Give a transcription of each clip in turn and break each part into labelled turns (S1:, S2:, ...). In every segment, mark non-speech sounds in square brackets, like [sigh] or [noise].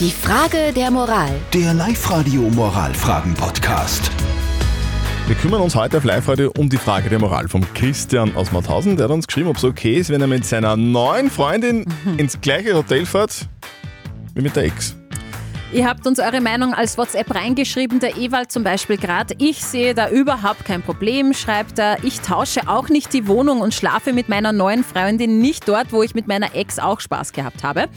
S1: Die Frage der Moral.
S2: Der Live-Radio Moralfragen-Podcast.
S3: Wir kümmern uns heute auf Live-Radio um die Frage der Moral vom Christian aus Mauthausen. Der hat uns geschrieben, ob es okay ist, wenn er mit seiner neuen Freundin ins gleiche Hotel fährt wie mit der Ex.
S4: Ihr habt uns eure Meinung als WhatsApp reingeschrieben, der Ewald zum Beispiel gerade. Ich sehe da überhaupt kein Problem, schreibt er. Ich tausche auch nicht die Wohnung und schlafe mit meiner neuen Freundin nicht dort, wo ich mit meiner Ex auch Spaß gehabt habe.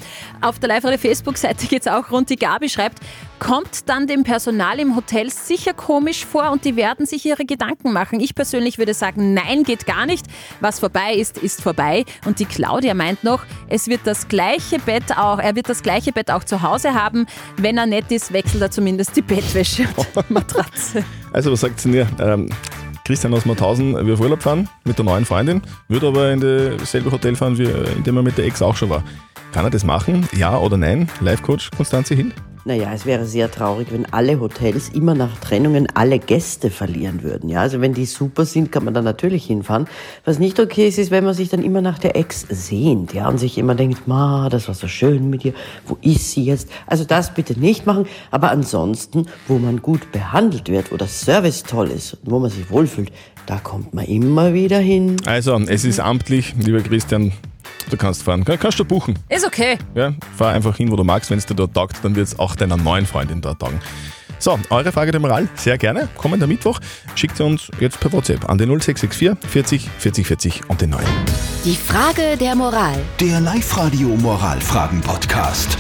S4: Auf der live Facebook-Seite geht es auch rund. Die Gabi schreibt, kommt dann dem Personal im Hotel sicher komisch vor und die werden sich ihre Gedanken machen. Ich persönlich würde sagen, nein, geht gar nicht. Was vorbei ist, ist vorbei. Und die Claudia meint noch, es wird das gleiche Bett auch, er wird das gleiche Bett auch zu Hause haben. Wenn er nett ist, wechselt er zumindest die Bettwäsche und [laughs] Matratze.
S3: Also, was sagt ihr? Ähm, Christian aus Mauthausen will auf Urlaub fahren mit der neuen Freundin, würde aber in dasselbe Hotel fahren, wie, in dem er mit der Ex auch schon war. Kann er das machen? Ja oder nein? Live-Coach Konstanze Hill?
S5: Naja, es wäre sehr traurig, wenn alle Hotels immer nach Trennungen alle Gäste verlieren würden. Ja, also wenn die super sind, kann man da natürlich hinfahren. Was nicht okay ist, ist, wenn man sich dann immer nach der Ex sehnt, ja, und sich immer denkt, ma, das war so schön mit ihr, wo ist sie jetzt? Also das bitte nicht machen, aber ansonsten, wo man gut behandelt wird, wo das Service toll ist, und wo man sich wohlfühlt, da kommt man immer wieder hin.
S3: Also, es ist amtlich, lieber Christian, du kannst fahren. Kann, kannst du buchen.
S4: Ist okay.
S3: Ja, fahr einfach hin, wo du magst. Wenn es dir dort taugt, dann wird es auch deiner neuen Freundin dort taugen. So, eure Frage der Moral, sehr gerne. Kommender Mittwoch schickt ihr uns jetzt per WhatsApp an den 0664 40 40 40 und den 9.
S1: Die Frage der Moral.
S2: Der Live-Radio Moralfragen-Podcast.